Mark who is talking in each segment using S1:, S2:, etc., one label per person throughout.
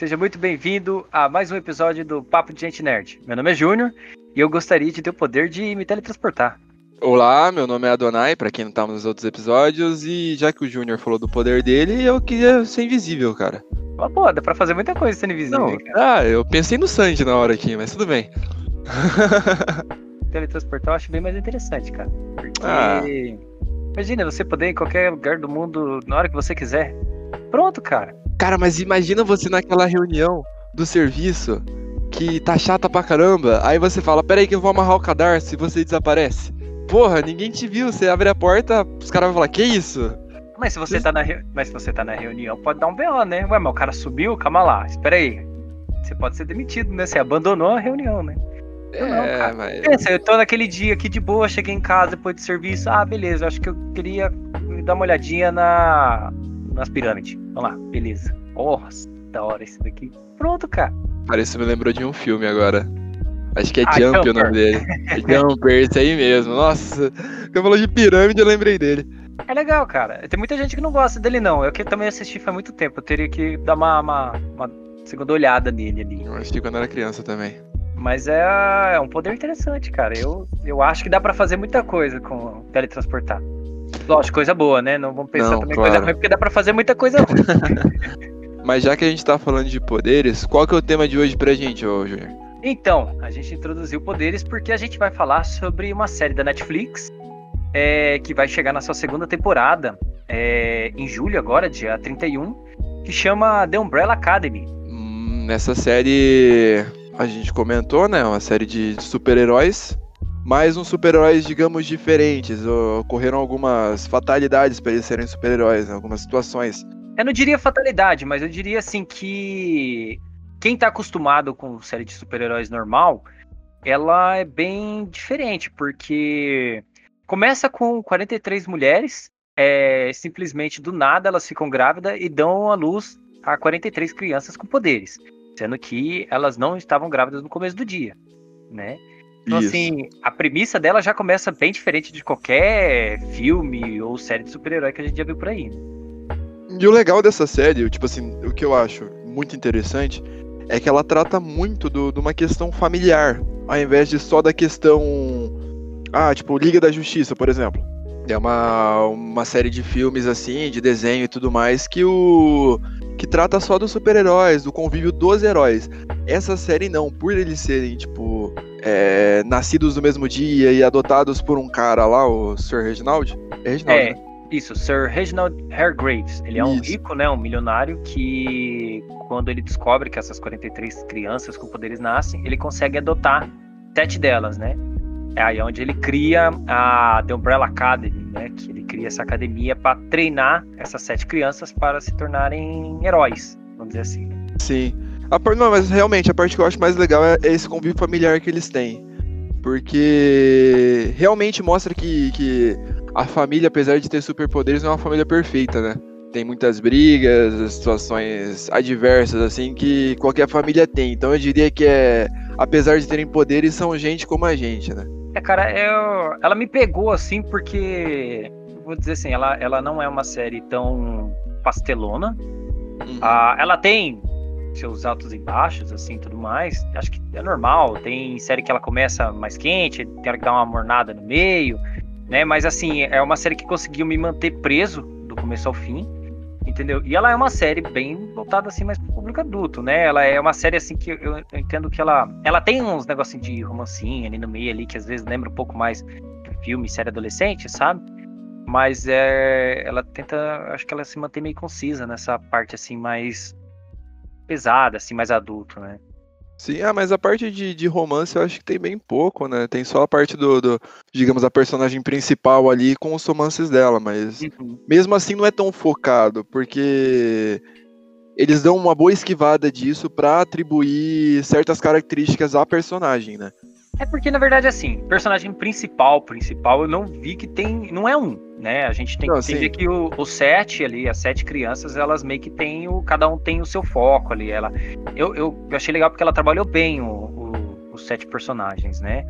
S1: Seja muito bem-vindo a mais um episódio do Papo de Gente Nerd. Meu nome é Júnior e eu gostaria de ter o poder de me teletransportar.
S2: Olá, meu nome é Adonai, para quem não tá nos outros episódios, e já que o Júnior falou do poder dele, eu queria ser invisível, cara.
S1: Mas, pô, dá pra fazer muita coisa sendo invisível,
S2: Não,
S1: cara.
S2: ah, eu pensei no Sanji na hora aqui, mas tudo bem.
S1: Teletransportar eu acho bem mais interessante, cara. Porque.
S2: Ah.
S1: Imagina você poder ir em qualquer lugar do mundo na hora que você quiser. Pronto, cara.
S2: Cara, mas imagina você naquela reunião do serviço que tá chata pra caramba, aí você fala, peraí que eu vou amarrar o cadarço e você desaparece. Porra, ninguém te viu, você abre a porta, os caras vão falar, que isso?
S1: Mas se você tá na, re- mas se você tá na reunião, pode dar um BO, né? Ué, mas o cara subiu, calma lá, espera aí. Você pode ser demitido, né? Você abandonou a reunião, né? Eu não,
S2: é,
S1: cara.
S2: mas...
S1: Pensa, eu tô naquele dia aqui de boa, cheguei em casa depois do serviço. Ah, beleza, acho que eu queria dar uma olhadinha na nas pirâmides. Vamos lá, beleza. Porra, da hora esse daqui. Pronto, cara.
S2: Parece que me lembrou de um filme agora. Acho que é
S1: Ah,
S2: Jump o
S1: Jumper.
S2: nome dele. É Jumper, esse aí mesmo. Nossa, quando falou de pirâmide eu lembrei dele.
S1: É legal, cara. Tem muita gente que não gosta dele, não. Eu que também assisti faz muito tempo. Eu teria que dar uma, uma, uma segunda olhada nele ali.
S2: Eu assisti quando era criança também.
S1: Mas é, é um poder interessante, cara. Eu, eu acho que dá pra fazer muita coisa com teletransportar. Lógico, coisa boa, né? Não vamos pensar
S2: Não,
S1: também
S2: claro.
S1: coisa ruim, porque dá pra fazer muita coisa ruim.
S2: Mas já que a gente tá falando de poderes, qual que é o tema de hoje pra gente, ô Júnior?
S1: Então, a gente introduziu poderes porque a gente vai falar sobre uma série da Netflix é, que vai chegar na sua segunda temporada é, em julho agora, dia 31, que chama The Umbrella Academy.
S2: Hum, nessa série a gente comentou, né? Uma série de super-heróis. Mas uns super-heróis, digamos, diferentes. Ocorreram algumas fatalidades pra eles serem super-heróis, né? algumas situações.
S1: Eu não diria fatalidade, mas eu diria assim que quem tá acostumado com série de super-heróis normal, ela é bem diferente, porque começa com 43 mulheres, é, simplesmente do nada elas ficam grávidas e dão à luz a 43 crianças com poderes, sendo que elas não estavam grávidas no começo do dia, né? Então,
S2: Isso.
S1: assim, a premissa dela já começa bem diferente de qualquer filme ou série de super-herói que a gente já viu por aí. né?
S2: E o legal dessa série, tipo assim, o que eu acho muito interessante é que ela trata muito do- de uma questão familiar, ao invés de só da questão. Ah, tipo, Liga da Justiça, por exemplo. É uma, uma série de filmes assim, de desenho e tudo mais, que o. que trata só dos super-heróis, do convívio dos heróis. Essa série não, por eles serem, tipo, é, nascidos no mesmo dia e adotados por um cara lá, o Sr. Reginald. É Reginald,
S1: É,
S2: né?
S1: isso, Sir Reginald Hargraves. Ele é um
S2: Isso.
S1: rico, né, um milionário que quando ele descobre que essas 43 crianças com poderes nascem, ele consegue adotar sete delas, né? É aí onde ele cria a The Umbrella Academy, né? Que ele cria essa academia para treinar essas sete crianças para se tornarem heróis, vamos dizer assim.
S2: Sim. A par- Não, mas realmente, a parte que eu acho mais legal é, é esse convívio familiar que eles têm. Porque realmente mostra que, que a família, apesar de ter superpoderes, não é uma família perfeita, né? Tem muitas brigas, situações adversas, assim, que qualquer família tem. Então eu diria que é. Apesar de terem poderes, são gente como a gente, né?
S1: É, cara, eu- ela me pegou assim porque, vou dizer assim, ela, ela não é uma série tão pastelona. Ah, ela tem seus altos e baixos, assim, tudo mais. Acho que é normal. Tem série que ela começa mais quente, tem hora que dá uma mornada no meio, né? Mas assim, é uma série que conseguiu me manter preso do começo ao fim, entendeu? E ela é uma série bem voltada assim mais pro público adulto, né? Ela é uma série assim que eu, eu entendo que ela, ela tem uns negocinhos de romancinho ali no meio ali que às vezes lembra um pouco mais de filme, série adolescente, sabe? Mas é, ela tenta, acho que ela se mantém meio concisa nessa parte assim mais pesada, assim, mais adulto, né?
S2: Sim, ah, mas a parte de, de romance eu acho que tem bem pouco, né? Tem só a parte do, do, digamos, a personagem principal ali com os romances dela, mas mesmo assim não é tão focado, porque eles dão uma boa esquivada disso pra atribuir certas características à personagem, né?
S1: É porque, na verdade, assim, personagem principal, principal, eu não vi que tem. Não é um, né? A gente tem
S2: Não,
S1: que entender
S2: sim.
S1: que o, o sete ali, as sete crianças, elas meio que têm o. Cada um tem o seu foco ali. Ela, eu, eu achei legal porque ela trabalhou bem o, o- os sete personagens, né?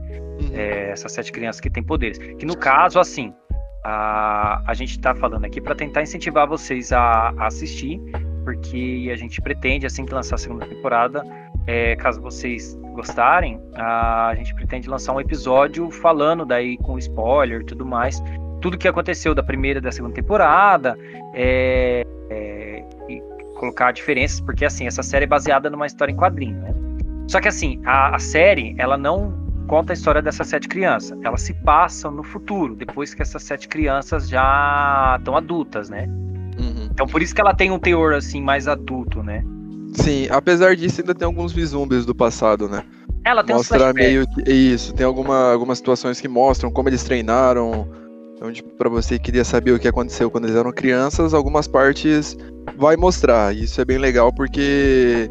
S1: É, essas sete crianças que têm poderes. Que no caso, assim, a, a gente tá falando aqui para tentar incentivar vocês a, a assistir, porque a gente pretende, assim que lançar a segunda temporada, é, caso vocês gostarem, a gente pretende lançar um episódio falando daí com spoiler e tudo mais, tudo que aconteceu da primeira e da segunda temporada, é, é, e colocar diferenças, porque assim, essa série é baseada numa história em quadrinho, né? Só que assim, a, a série, ela não conta a história dessas sete crianças. Elas se passam no futuro, depois que essas sete crianças já estão adultas, né? Uhum. Então por isso que ela tem um teor assim mais adulto, né?
S2: Sim, apesar disso ainda tem alguns vislumbres do passado, né?
S1: Ela tem
S2: Mostra meio que isso, tem alguma, algumas situações que mostram como eles treinaram. Então, tipo, para você que queria saber o que aconteceu quando eles eram crianças, algumas partes vai mostrar. Isso é bem legal porque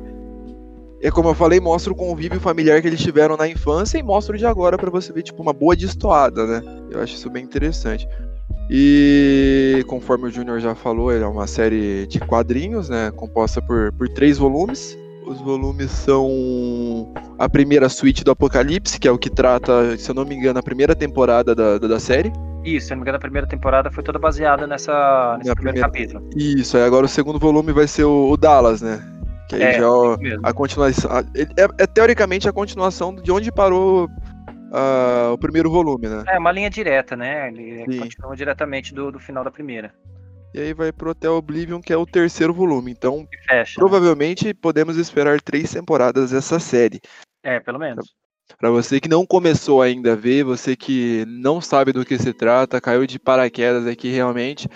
S2: é como eu falei, mostra o convívio familiar que eles tiveram na infância e mostra o de agora para você ver tipo uma boa destoada, né? Eu acho isso bem interessante. E conforme o Júnior já falou, é uma série de quadrinhos, né? Composta por, por três volumes. Os volumes são a primeira suíte do Apocalipse, que é o que trata, se eu não me engano, a primeira temporada da, da, da série.
S1: Isso, se não me engano, a primeira temporada foi toda baseada nessa, nesse primeiro primeira... capítulo.
S2: Isso, aí agora o segundo volume vai ser o, o Dallas, né? Que aí é, já a continuação. É, é, teoricamente a continuação de onde parou uh, o primeiro volume, né?
S1: É uma linha direta, né? Ele Sim. continua diretamente do, do final da primeira.
S2: E aí vai pro Hotel Oblivion, que é o terceiro volume. Então, fecha, né? provavelmente né? podemos esperar três temporadas dessa série.
S1: É, pelo menos.
S2: Para você que não começou ainda a ver, você que não sabe do que se trata, caiu de paraquedas aqui realmente,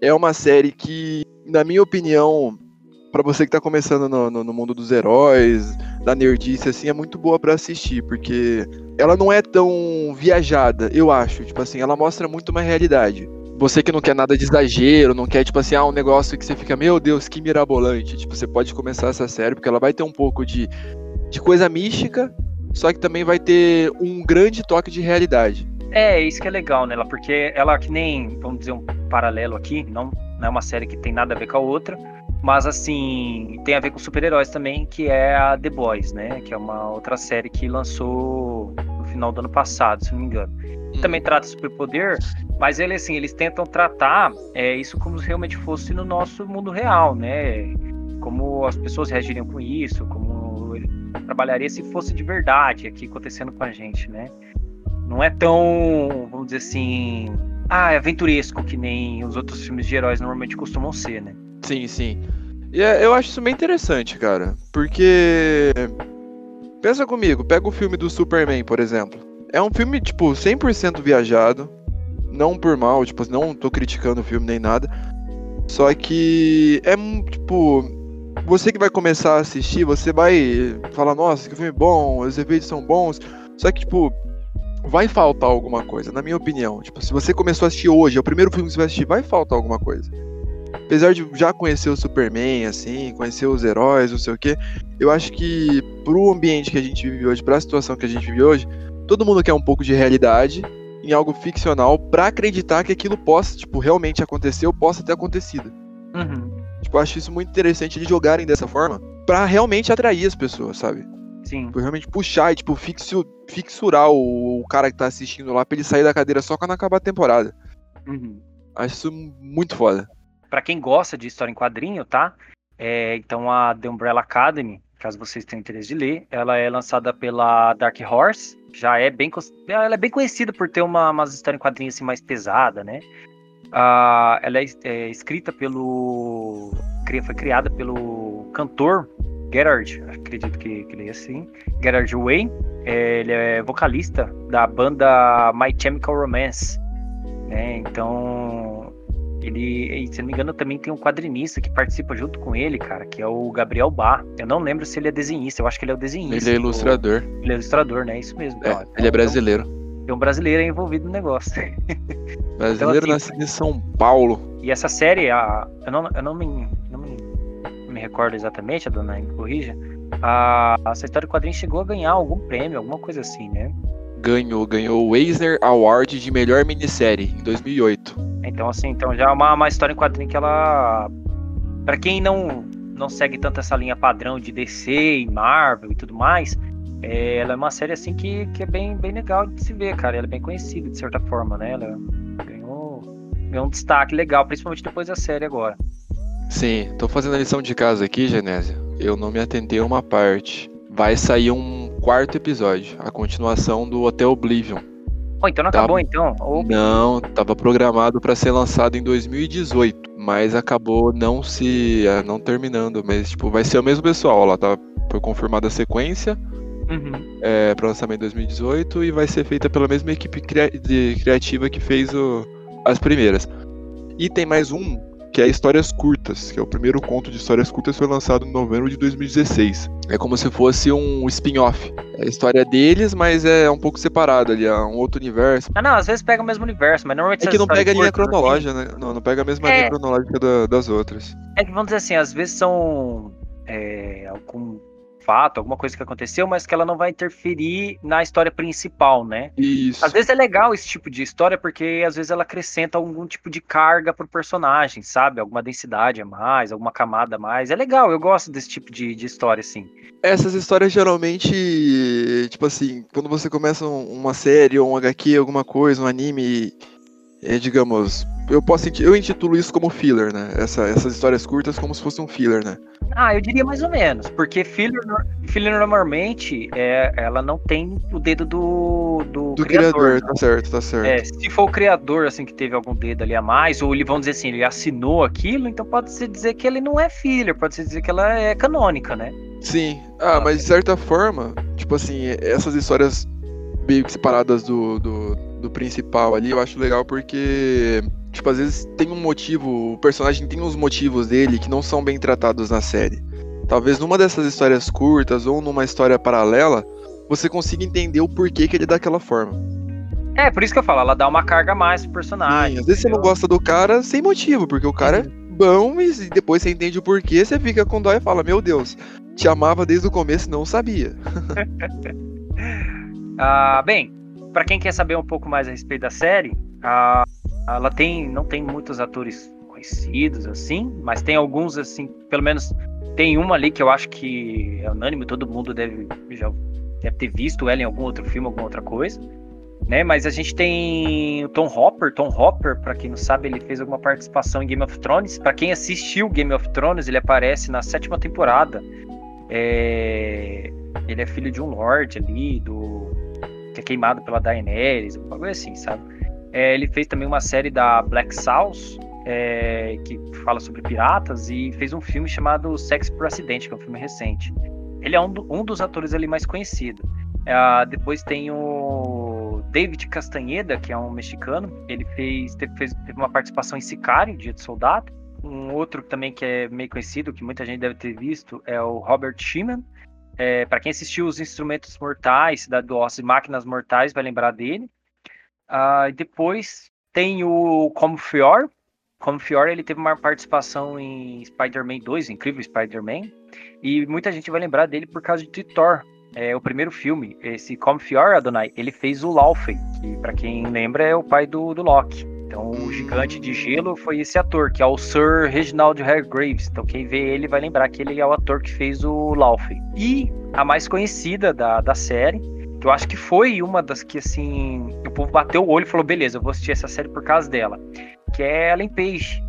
S2: é uma série que, na minha opinião, para você que tá começando no, no, no, mundo dos heróis, da nerdice, assim, é muito boa para assistir, porque ela não é tão viajada, eu acho. Tipo assim, ela mostra muito uma realidade. Você que não quer nada de exagero, não quer, tipo assim, ah, um negócio que você fica, meu Deus, que mirabolante. Tipo, você pode começar essa série, porque ela vai ter um pouco de, de coisa mística, só que também vai ter um grande toque de realidade.
S1: É, isso que é legal nela, porque ela que nem, vamos dizer, um paralelo aqui, não, não é uma série que tem nada a ver com a outra, mas assim, tem a ver com super-heróis também, que é a The Boys, né? Que é uma outra série que lançou no final do ano passado, se não me engano. Hum. Também trata superpoder, mas ele assim, eles tentam tratar é, isso como se realmente fosse no nosso mundo real, né? Como as pessoas reagiriam com isso, como ele trabalharia se fosse de verdade aqui acontecendo com a gente, né? Não é tão, vamos dizer assim, ah, aventuresco que nem os outros filmes de heróis normalmente costumam ser, né?
S2: Sim, sim. E é, eu acho isso bem interessante, cara. Porque. Pensa comigo, pega o filme do Superman, por exemplo. É um filme, tipo, 100% viajado. Não por mal, tipo, não tô criticando o filme nem nada. Só que é, tipo, você que vai começar a assistir, você vai falar, nossa, que filme bom, os efeitos são bons. Só que, tipo, vai faltar alguma coisa, na minha opinião. Tipo, se você começou a assistir hoje, é o primeiro filme que você vai assistir, vai faltar alguma coisa apesar de já conhecer o Superman, assim, conhecer os heróis, não sei o quê, eu acho que pro ambiente que a gente vive hoje, pra situação que a gente vive hoje, todo mundo quer um pouco de realidade em algo ficcional para acreditar que aquilo possa, tipo, realmente acontecer ou possa ter acontecido. Uhum. Tipo, eu acho isso muito interessante eles jogarem dessa forma para realmente atrair as pessoas, sabe?
S1: Sim.
S2: Tipo, realmente puxar e, tipo, fixu, fixurar o, o, cara que tá assistindo lá pra ele sair da cadeira só quando acabar a temporada. Uhum. Acho isso muito foda
S1: para quem gosta de história em quadrinho, tá? É, então a The Umbrella Academy, caso vocês tenham interesse de ler, ela é lançada pela Dark Horse, já é bem ela é bem conhecida por ter uma umas histórias em quadrinhos assim mais pesada, né? Ah, ela é, é, escrita pelo foi criada pelo cantor Gerard, acredito que, que ele é assim, Gerard Way. É, ele é vocalista da banda My Chemical Romance, né? Então ele, se não me engano, também tem um quadrinista que participa junto com ele, cara, que é o Gabriel Bar. Eu não lembro se ele é desenhista, eu acho que ele é o desenhista.
S2: Ele é ilustrador.
S1: O... Ele é ilustrador, né? Isso mesmo.
S2: É, ele é brasileiro.
S1: Tem um brasileiro envolvido no negócio.
S2: Brasileiro então, assim, nascido em São Paulo.
S1: E essa série, a, eu, não, eu não, me, não, me, não me recordo exatamente, a dona me corrija. A, essa história do quadrinho chegou a ganhar algum prêmio, alguma coisa assim, né?
S2: Ganhou, ganhou o Eisner Award de melhor minissérie em 2008.
S1: Então, assim, então já é uma, uma história em quadrinho que ela. para quem não, não segue tanto essa linha padrão de DC e Marvel e tudo mais, é, ela é uma série assim que, que é bem, bem legal de se ver, cara. Ela é bem conhecida de certa forma, né? Ela ganhou, ganhou um destaque legal, principalmente depois da série agora.
S2: Sim, tô fazendo a lição de casa aqui, Genésia. Eu não me atentei a uma parte. Vai sair um quarto episódio, a continuação do Hotel Oblivion.
S1: Oh, então não acabou então?
S2: Ou... Não, tava programado para ser lançado em 2018, mas acabou não se é, não terminando, mas tipo, vai ser o mesmo pessoal, lá tá foi confirmada a sequência. Uhum. É, para lançamento em 2018 e vai ser feita pela mesma equipe cria de, criativa que fez o, as primeiras. E tem mais um que é Histórias Curtas, que é o primeiro conto de Histórias Curtas foi lançado em novembro de 2016. É como se fosse um spin-off. É a história deles, mas é um pouco separado ali, é um outro universo.
S1: Ah, não, às vezes pega o mesmo universo, mas normalmente...
S2: É que não pega a linha cronológica, assim. né? Não, não pega a mesma é... linha cronológica da, das outras.
S1: É que vamos dizer assim, às vezes são... É, algum fato, alguma coisa que aconteceu, mas que ela não vai interferir na história principal, né?
S2: Isso.
S1: Às vezes é legal esse tipo de história porque às vezes ela acrescenta algum tipo de carga pro personagem, sabe? Alguma densidade a mais, alguma camada a mais. É legal, eu gosto desse tipo de, de história, assim.
S2: Essas histórias geralmente, tipo assim, quando você começa uma série ou um HQ, alguma coisa, um anime, é, digamos, eu posso eu intitulo isso como filler, né? Essa, essas histórias curtas como se fosse um filler, né?
S1: Ah, eu diria mais ou menos, porque filler, filler normalmente é, ela não tem o dedo do do,
S2: do criador, criador tá certo, tá certo.
S1: É, se for o criador assim que teve algum dedo ali a mais, ou ele vamos dizer assim, ele assinou aquilo, então pode se dizer que ele não é filler, pode se dizer que ela é canônica, né?
S2: Sim. Ah, mas de certa forma, tipo assim, essas histórias meio que separadas do, do, do principal ali, eu acho legal porque Tipo, às vezes tem um motivo, o personagem tem uns motivos dele que não são bem tratados na série. Talvez numa dessas histórias curtas ou numa história paralela, você consiga entender o porquê que ele é daquela forma.
S1: É, por isso que eu falo, ela dá uma carga a mais pro personagem.
S2: Sim, às vezes entendeu? você não gosta do cara sem motivo, porque o cara é bom e depois você entende o porquê, você fica com dó e fala: Meu Deus, te amava desde o começo não sabia.
S1: ah, bem, para quem quer saber um pouco mais a respeito da série, a ela tem, não tem muitos atores conhecidos assim, mas tem alguns assim, pelo menos tem uma ali que eu acho que é unânime, todo mundo deve já deve ter visto ela em algum outro filme, alguma outra coisa, né? Mas a gente tem o Tom Hopper, Tom Hopper, para quem não sabe, ele fez alguma participação em Game of Thrones. Para quem assistiu Game of Thrones, ele aparece na sétima temporada. É... Ele é filho de um lord ali, do que é queimado pela Daenerys, algo coisa assim, sabe? É, ele fez também uma série da Black South, é, que fala sobre piratas, e fez um filme chamado Sexo por Acidente, que é um filme recente. Ele é um, do, um dos atores ali mais conhecidos. É, depois tem o David Castanheda, que é um mexicano. Ele fez teve, fez, teve uma participação em Sicário, Dia de Soldado. Um outro também que é meio conhecido, que muita gente deve ter visto, é o Robert Sheeman. É, para quem assistiu Os Instrumentos Mortais, Cidade do Osso e Máquinas Mortais, vai lembrar dele. Uh, depois tem o Como Fior. Como Fior, ele teve uma participação em Spider-Man 2, Incrível Spider-Man. E muita gente vai lembrar dele por causa de Thor, é o primeiro filme. Esse Como Fior, Adonai, ele fez o Laufey, que para quem lembra é o pai do, do Loki. Então, o gigante de gelo foi esse ator, que é o Sir Reginald Hargraves. Então, quem vê ele vai lembrar que ele é o ator que fez o Laufey. E a mais conhecida da, da série que eu acho que foi uma das que, assim, o povo bateu o olho e falou: beleza, eu vou assistir essa série por causa dela. Que é Ellen Page,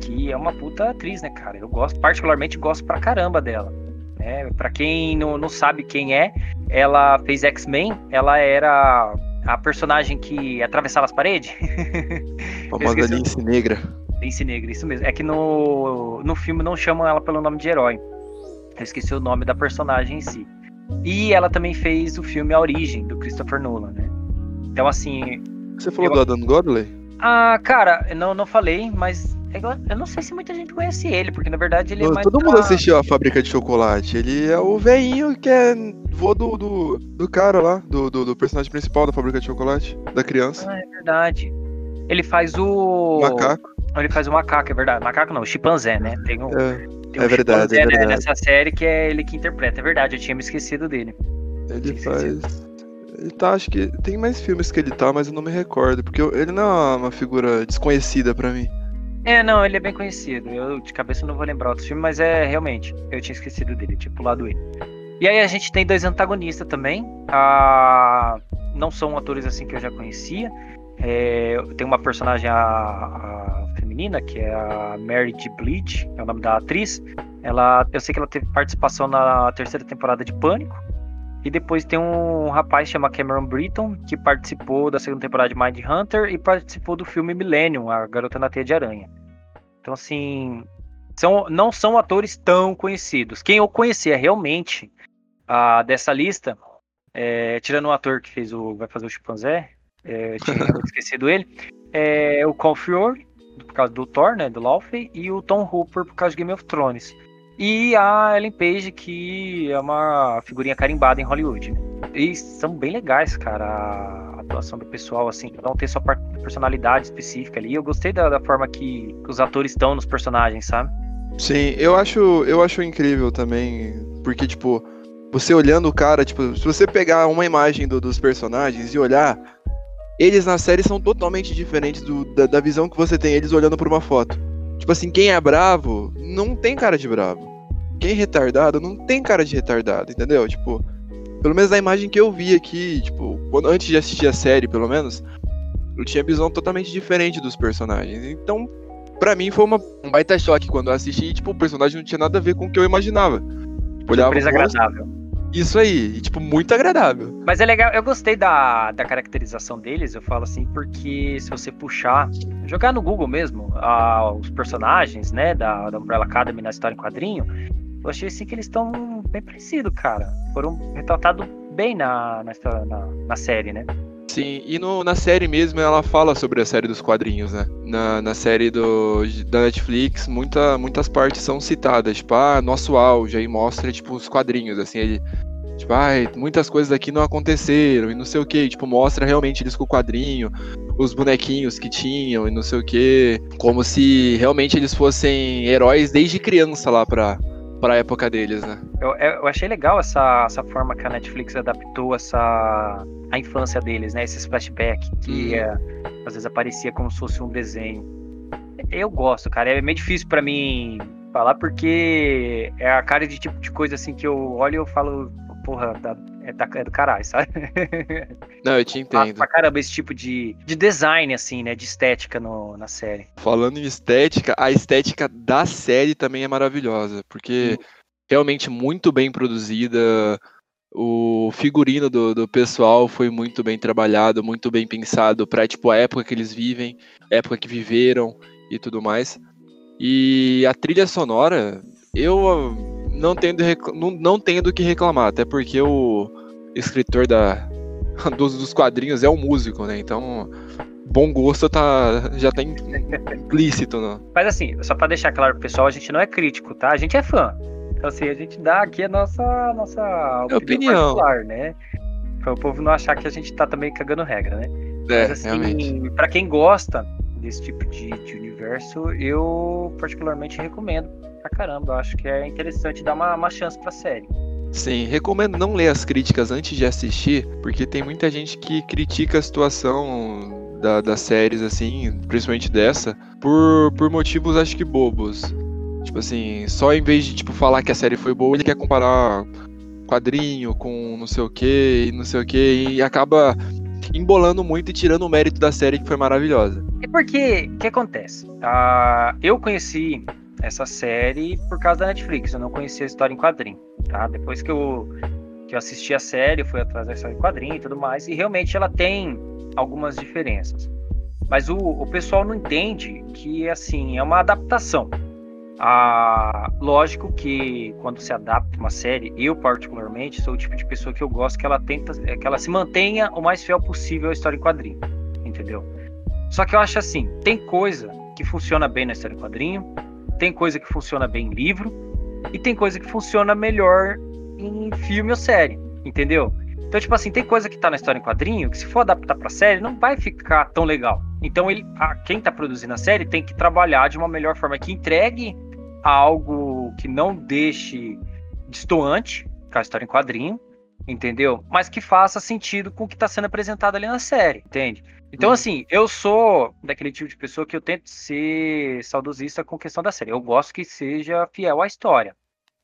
S1: que é uma puta atriz, né, cara? Eu gosto, particularmente gosto pra caramba dela. É, pra quem não, não sabe quem é, ela fez X-Men, ela era a personagem que atravessava as paredes.
S2: Famosa Lince Negra.
S1: Lince Negra, isso mesmo. É que no, no filme não chamam ela pelo nome de herói. Eu esqueci o nome da personagem em si. E ela também fez o filme A Origem, do Christopher Nolan, né? Então, assim.
S2: Você falou eu... do Adam Godley?
S1: Ah, cara, não, não falei, mas eu não sei se muita gente conhece ele, porque na verdade ele é mais.
S2: Todo pra... mundo assistiu a Fábrica de Chocolate. Ele é o veinho que é vô do, do, do cara lá, do, do, do, personagem principal da Fábrica de Chocolate, da criança.
S1: Ah, é verdade. Ele faz o.
S2: Macaco.
S1: Ele faz o macaco, é verdade. Macaco não, o chimpanzé, né? Tem um.
S2: É. Tem é verdade, é verdade.
S1: Nessa série que é ele que interpreta, é verdade, eu tinha me esquecido dele.
S2: Ele faz. Ele tá, acho que. Tem mais filmes que ele tá, mas eu não me recordo, porque ele não é uma figura desconhecida para mim.
S1: É, não, ele é bem conhecido. Eu de cabeça não vou lembrar outros filmes, mas é realmente. Eu tinha esquecido dele, tinha pulado ele. E aí a gente tem dois antagonistas também. Ah, não são atores assim que eu já conhecia. É, tem uma personagem, a, a menina, que é a Mary G. Bleach, é o nome da atriz. Ela, eu sei que ela teve participação na terceira temporada de Pânico. E depois tem um rapaz chama Cameron Britton, que participou da segunda temporada de Mind Hunter e participou do filme Millennium, A Garota na Teia de Aranha. Então, assim, são, não são atores tão conhecidos. Quem eu conhecia realmente a, dessa lista, é, tirando o ator que fez o vai fazer o chimpanzé, é, tinha esquecido ele, é o Colin Fiore, por causa do Thor, né, do Laufey, e o Tom Hooper por causa de Game of Thrones. E a Ellen Page, que é uma figurinha carimbada em Hollywood. E são bem legais, cara, a atuação do pessoal, assim, não tem sua personalidade específica ali. Eu gostei da, da forma que os atores estão nos personagens, sabe?
S2: Sim, eu acho, eu acho incrível também, porque, tipo, você olhando o cara, tipo, se você pegar uma imagem do, dos personagens e olhar, eles na série são totalmente diferentes do, da, da, visão que você tem eles olhando por uma foto. Tipo assim, quem é bravo não tem cara de bravo. Quem é retardado não tem cara de retardado, entendeu? Tipo, pelo menos na imagem que eu vi aqui, tipo, quando, antes de assistir a série, pelo menos, eu tinha visão totalmente diferente dos personagens. Então, para mim foi uma, um baita choque quando eu assisti, tipo, o personagem não tinha nada a ver com o que eu imaginava.
S1: Tipo, olhava Surpresa agradável.
S2: Isso aí, e, tipo, muito agradável.
S1: Mas é legal, eu gostei da, da caracterização deles, eu falo assim, porque se você puxar, jogar no Google mesmo, os personagens, né, da, da Umbrella Academy na história em quadrinho, eu achei assim que eles estão bem parecidos, cara. Foram retratados bem na, na, na, na série, né?
S2: Sim, e no, na série mesmo ela fala sobre a série dos quadrinhos, né? Na, na série do, da Netflix, muita, muitas partes são citadas, tipo, ah, nosso auge, aí mostra, tipo, os quadrinhos, assim, ele. Tipo, ah, muitas coisas aqui não aconteceram e não sei o que. Tipo, mostra realmente eles com o quadrinho, os bonequinhos que tinham e não sei o que. Como se realmente eles fossem heróis desde criança lá pra, pra época deles, né?
S1: Eu, eu achei legal essa, essa forma que a Netflix adaptou essa a infância deles, né? Esses flashbacks que uhum. é, às vezes aparecia como se fosse um desenho. Eu gosto, cara. É meio difícil para mim falar porque é a cara de tipo de coisa assim que eu olho e eu falo, porra, da, é, da, é do caralho, sabe?
S2: Não, eu te entendo.
S1: Pra, pra caramba, esse tipo de, de design, assim, né? De estética no, na série.
S2: Falando em estética, a estética da série também é maravilhosa, porque uhum. realmente muito bem produzida. O figurino do, do pessoal foi muito bem trabalhado, muito bem pensado para tipo a época que eles vivem, época que viveram e tudo mais. E a trilha sonora, eu não tenho, não, não tenho do que reclamar, até porque o escritor da, dos, dos quadrinhos é um músico, né? Então, bom gosto tá, já tá implícito, né?
S1: Mas assim, só para deixar claro pro pessoal, a gente não é crítico, tá? A gente é fã. Então, assim, a gente dá aqui a nossa, nossa
S2: opinião,
S1: opinião. né? Para o povo não achar que a gente tá também cagando regra, né?
S2: É, Mas, assim, realmente.
S1: Pra quem gosta desse tipo de, de universo, eu particularmente recomendo pra caramba. Eu acho que é interessante dar uma, uma chance pra série.
S2: Sim, recomendo não ler as críticas antes de assistir, porque tem muita gente que critica a situação da, das séries, assim, principalmente dessa, por, por motivos acho que bobos. Tipo assim, só em vez de tipo, falar que a série foi boa, ele quer comparar quadrinho com não sei o que e não sei o que, e acaba embolando muito e tirando o mérito da série que foi maravilhosa.
S1: É porque, o que acontece? Uh, eu conheci essa série por causa da Netflix, eu não conhecia a história em quadrinho, tá? Depois que eu, que eu assisti a série, eu fui atrás da história em quadrinho e tudo mais, e realmente ela tem algumas diferenças. Mas o, o pessoal não entende que, assim, é uma adaptação. Ah, lógico que quando se adapta uma série, eu particularmente sou o tipo de pessoa que eu gosto que ela tenta, que ela se mantenha o mais fiel possível à história em quadrinho, entendeu? Só que eu acho assim, tem coisa que funciona bem na história em quadrinho, tem coisa que funciona bem em livro e tem coisa que funciona melhor em filme ou série, entendeu? Então, tipo assim, tem coisa que tá na história em quadrinho que se for adaptar pra série não vai ficar tão legal. Então, ele, a, quem tá produzindo a série tem que trabalhar de uma melhor forma, que entregue algo que não deixe distoante com a história em quadrinho, entendeu? Mas que faça sentido com o que está sendo apresentado ali na série, entende? Então, uhum. assim, eu sou daquele tipo de pessoa que eu tento ser saudosista com questão da série. Eu gosto que seja fiel à história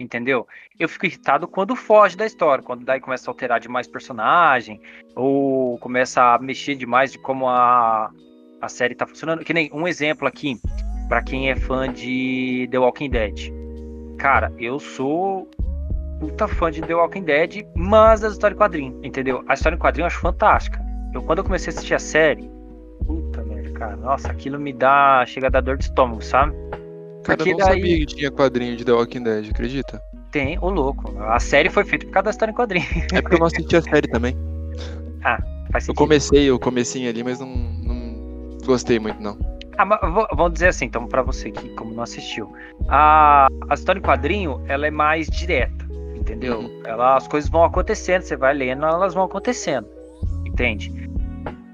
S1: entendeu? Eu fico irritado quando foge da história, quando daí começa a alterar demais personagem, ou começa a mexer demais de como a, a série tá funcionando. Que nem um exemplo aqui, para quem é fã de The Walking Dead. Cara, eu sou puta fã de The Walking Dead, mas das histórias em quadrinho, entendeu? A história em quadrinho eu acho fantástica. Eu, quando eu comecei a assistir a série, puta merda, cara, nossa, aquilo me dá. chega a dar dor de estômago, sabe?
S2: Cara, Porque eu não daí... sabia que tinha quadrinho de The Walking Dead, acredita?
S1: Tem, o louco. A série foi feita por causa da história em quadrinho.
S2: É porque eu não assisti a série também.
S1: Ah, faz sentido.
S2: Eu comecei o comecinho ali, mas não, não gostei muito, não.
S1: Ah, mas vamos dizer assim, então, para você que como não assistiu. A, a história em quadrinho, ela é mais direta, entendeu? Uhum. Ela, as coisas vão acontecendo, você vai lendo, elas vão acontecendo, entende?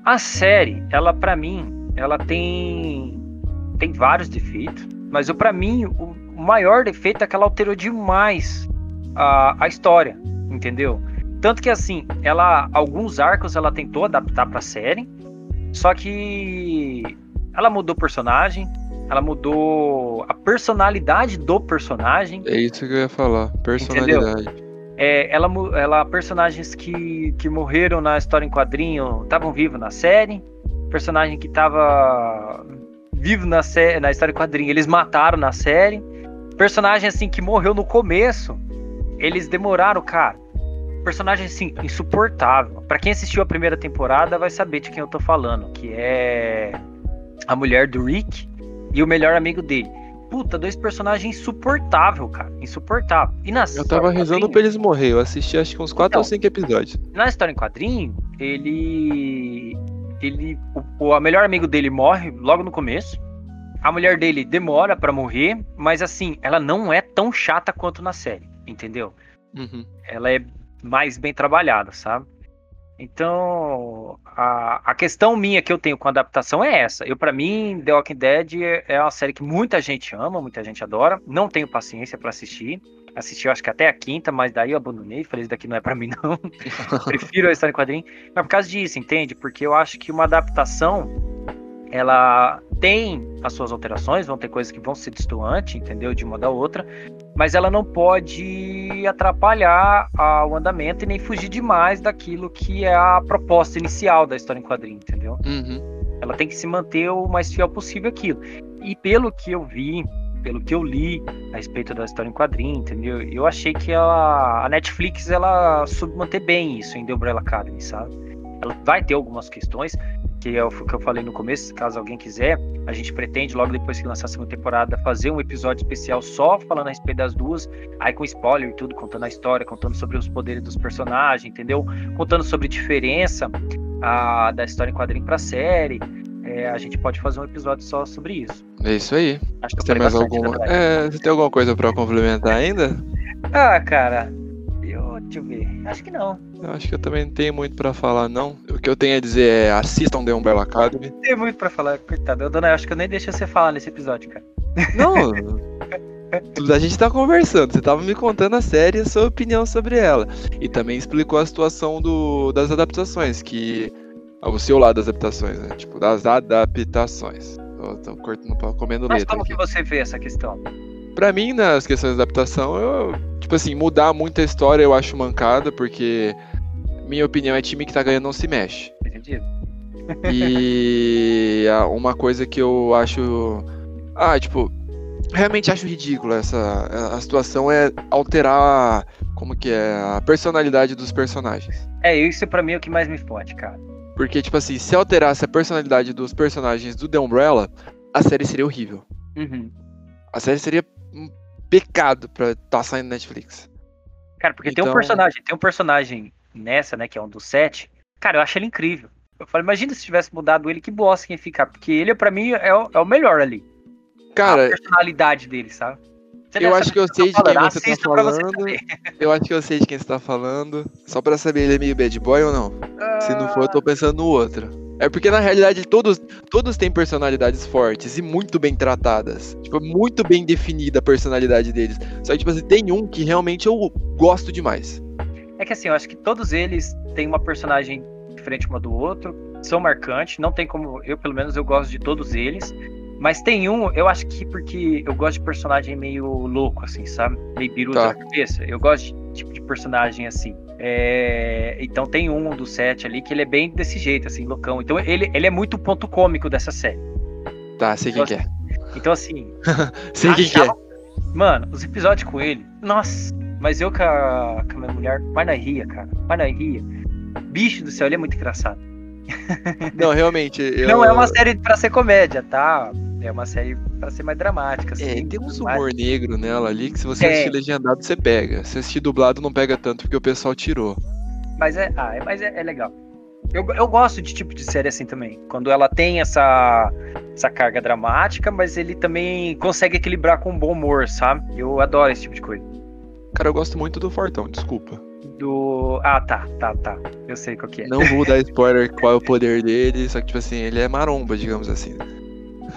S1: A série, ela para mim, ela tem tem vários defeitos, mas para mim o maior defeito é que ela alterou demais a, a história, entendeu? Tanto que assim, ela alguns arcos ela tentou adaptar para série, só que ela mudou o personagem, ela mudou a personalidade do personagem.
S2: É isso que eu ia falar, personalidade.
S1: É, ela, ela, personagens que, que morreram na história em quadrinho estavam vivos na série. Personagem que estava vivo na, série, na história em quadrinho, eles mataram na série. Personagem assim que morreu no começo, eles demoraram, cara. Personagem assim insuportável. Para quem assistiu a primeira temporada vai saber de quem eu tô falando, que é a mulher do Rick e o melhor amigo dele. Puta, dois personagens insuportável, cara. Insuportável. E na
S2: Eu tava rezando pra eles morrer. Eu assisti acho que uns 4 então, ou 5 episódios.
S1: Na história em quadrinho, ele. Ele. O, o melhor amigo dele morre logo no começo. A mulher dele demora para morrer, mas assim, ela não é tão chata quanto na série, entendeu? Uhum. Ela é mais bem trabalhada, sabe? Então, a, a questão minha que eu tenho com a adaptação é essa. Eu, para mim, The Walking Dead é uma série que muita gente ama, muita gente adora. Não tenho paciência para assistir. Assisti, acho que até a quinta, mas daí eu abandonei. Falei, isso daqui não é para mim, não. Prefiro a história em quadrinho. Mas por causa disso, entende? Porque eu acho que uma adaptação, ela tem as suas alterações, vão ter coisas que vão ser distantes, entendeu? De uma da outra, mas ela não pode atrapalhar a, o andamento e nem fugir demais daquilo que é a proposta inicial da história em quadrinho, entendeu? Uhum. Ela tem que se manter o mais fiel possível aquilo. E pelo que eu vi, pelo que eu li a respeito da história em quadrinho, entendeu? Eu achei que ela, a Netflix ela soube manter bem isso em The Umbrella Academy, sabe? Ela vai ter algumas questões, que é o que eu falei no começo, caso alguém quiser, a gente pretende, logo depois que lançar a segunda temporada, fazer um episódio especial só falando a respeito das duas, aí com spoiler e tudo, contando a história, contando sobre os poderes dos personagens, entendeu? Contando sobre diferença a, da história em quadrinho pra série. É, a gente pode fazer um episódio só sobre isso.
S2: É isso aí. Acho que tem mais alguma... É, você tem alguma coisa para complementar ainda?
S1: Ah, cara, deixa eu ver. Acho que não.
S2: Eu acho que eu também não tenho muito pra falar, não. O que eu tenho a dizer é assistam The Umbrella Academy.
S1: Tem muito pra falar, coitado. Eu, dona, eu acho que eu nem deixei você falar nesse episódio, cara.
S2: Não. a gente tá conversando, você tava me contando a série e a sua opinião sobre ela. E também explicou a situação do, das adaptações, que. O seu lado das adaptações, né? Tipo, das adaptações. Tô, tô cortando, comendo letra.
S1: Mas como aqui. que você vê essa questão?
S2: Pra mim, nas questões de adaptação, eu, tipo assim, mudar muito a história eu acho mancada, porque minha opinião é time que tá ganhando não se mexe. Entendi. E uma coisa que eu acho. Ah, tipo, realmente acho ridículo essa a situação é alterar como que é a personalidade dos personagens.
S1: É, isso para mim é o que mais me fode, cara.
S2: Porque tipo assim, se alterasse a personalidade dos personagens do The Umbrella, a série seria horrível. Uhum. A série seria pecado pra estar tá saindo Netflix.
S1: Cara, porque então... tem um então personagem, tem um personagem nessa, né, que é um dos sete. Cara, eu acho ele incrível. Eu falei, imagina se tivesse mudado ele, que bosta que ia ficar. Porque ele, para mim, é o, é o melhor ali.
S2: Cara.
S1: A personalidade dele, sabe?
S2: Você eu acho que eu sei de quem você tá falando. Eu acho que eu sei de quem você tá falando. Só pra saber, ele é meio bad boy ou não? Uh... Se não for, eu tô pensando no outro. É porque na realidade todos, todos têm personalidades fortes e muito bem tratadas. Tipo, muito bem definida a personalidade deles. Só que, tipo assim, tem um que realmente eu gosto demais.
S1: É que assim, eu acho que todos eles têm uma personagem diferente uma do outro, são marcantes, não tem como. Eu, pelo menos, eu gosto de todos eles. Mas tem um, eu acho que porque eu gosto de personagem meio louco, assim, sabe? Meio biruta tá. na cabeça. Eu gosto de tipo de personagem assim. É, então tem um do set ali que ele é bem desse jeito, assim, loucão. Então ele, ele é muito o ponto cômico dessa série.
S2: Tá, sei quem que é.
S1: Então, assim.
S2: Sei o que, que é.
S1: Mano, os episódios com ele, nossa. Mas eu com a, com a minha mulher, mais na ria, cara. Mais na ria. Bicho do céu, ele é muito engraçado.
S2: Não, realmente. Eu...
S1: Não é uma série pra ser comédia, tá? É uma série pra ser mais dramática. Assim,
S2: é, tem uns humor negro nela ali que se você é. assistir legendado, você pega. Se assistir dublado, não pega tanto porque o pessoal tirou.
S1: Mas é, ah, é, mas é, é legal. Eu, eu gosto de tipo de série assim também. Quando ela tem essa, essa carga dramática, mas ele também consegue equilibrar com um bom humor, sabe? Eu adoro esse tipo de coisa.
S2: Cara, eu gosto muito do Fortão, desculpa.
S1: Do. Ah, tá, tá, tá. Eu sei qual que é.
S2: Não vou dar spoiler qual é o poder dele, só que, tipo assim, ele é maromba, digamos assim.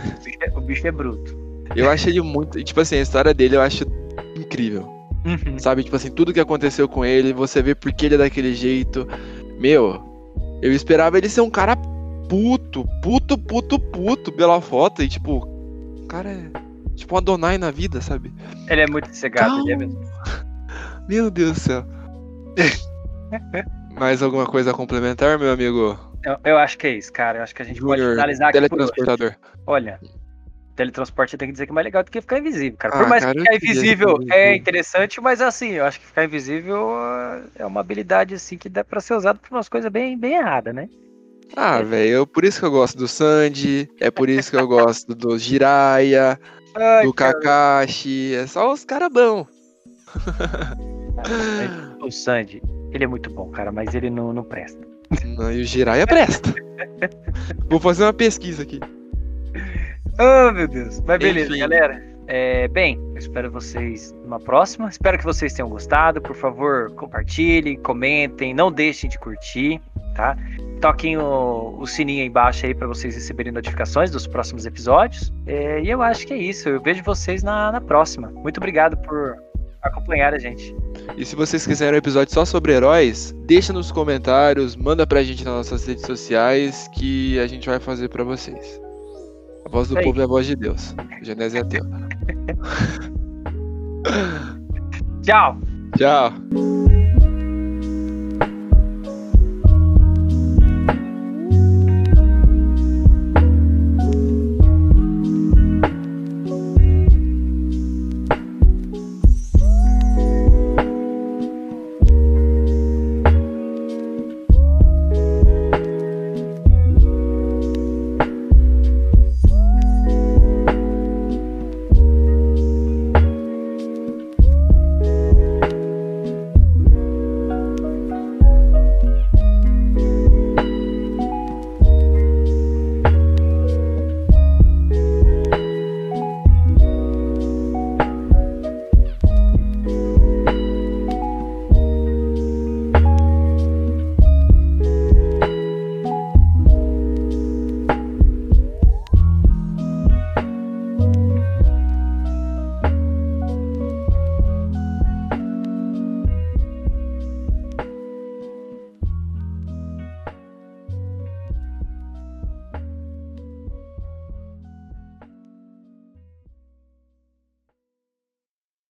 S1: O bicho é, o bicho é bruto.
S2: Eu acho ele muito. Tipo assim, a história dele eu acho incrível. Uhum. Sabe, tipo assim, tudo que aconteceu com ele, você vê porque ele é daquele jeito. Meu, eu esperava ele ser um cara puto, puto, puto, puto pela foto. E tipo, o cara é tipo um Adonai na vida, sabe?
S1: Ele é muito cegado, ele é mesmo.
S2: Meu Deus do céu. Mais alguma coisa a complementar, meu amigo?
S1: Eu, eu, acho que é isso, cara. Eu acho que a gente Junior, pode finalizar aqui.
S2: Teletransportador.
S1: Olha, teletransporte tem que dizer que é mais legal do que ficar invisível, cara. Por ah, mais cara, que ficar invisível é interessante, mas assim, eu acho que ficar invisível é uma habilidade assim que dá para ser usada para umas coisas bem, bem erradas, né?
S2: Ah, é. velho, por isso que eu gosto do Sandy, é por isso que eu gosto do Jiraya, Ai, do. Kakashi, é só os caras bons.
S1: o Sandy, ele é muito bom, cara, mas ele não, não presta.
S2: Não, e o Jiraya presta. Vou fazer uma pesquisa aqui.
S1: Oh, meu Deus. Mas beleza, Enfim. galera. É, bem, eu espero vocês numa próxima. Espero que vocês tenham gostado. Por favor, compartilhem, comentem, não deixem de curtir, tá? Toquem o, o sininho aí embaixo aí para vocês receberem notificações dos próximos episódios. É, e eu acho que é isso. Eu vejo vocês na, na próxima. Muito obrigado por acompanhar a gente.
S2: E se vocês quiserem um episódio só sobre heróis, deixa nos comentários, manda pra gente nas nossas redes sociais que a gente vai fazer para vocês. A voz do Aí. povo é a voz de Deus. Genésio é ateu.
S1: Tchau.
S2: Tchau.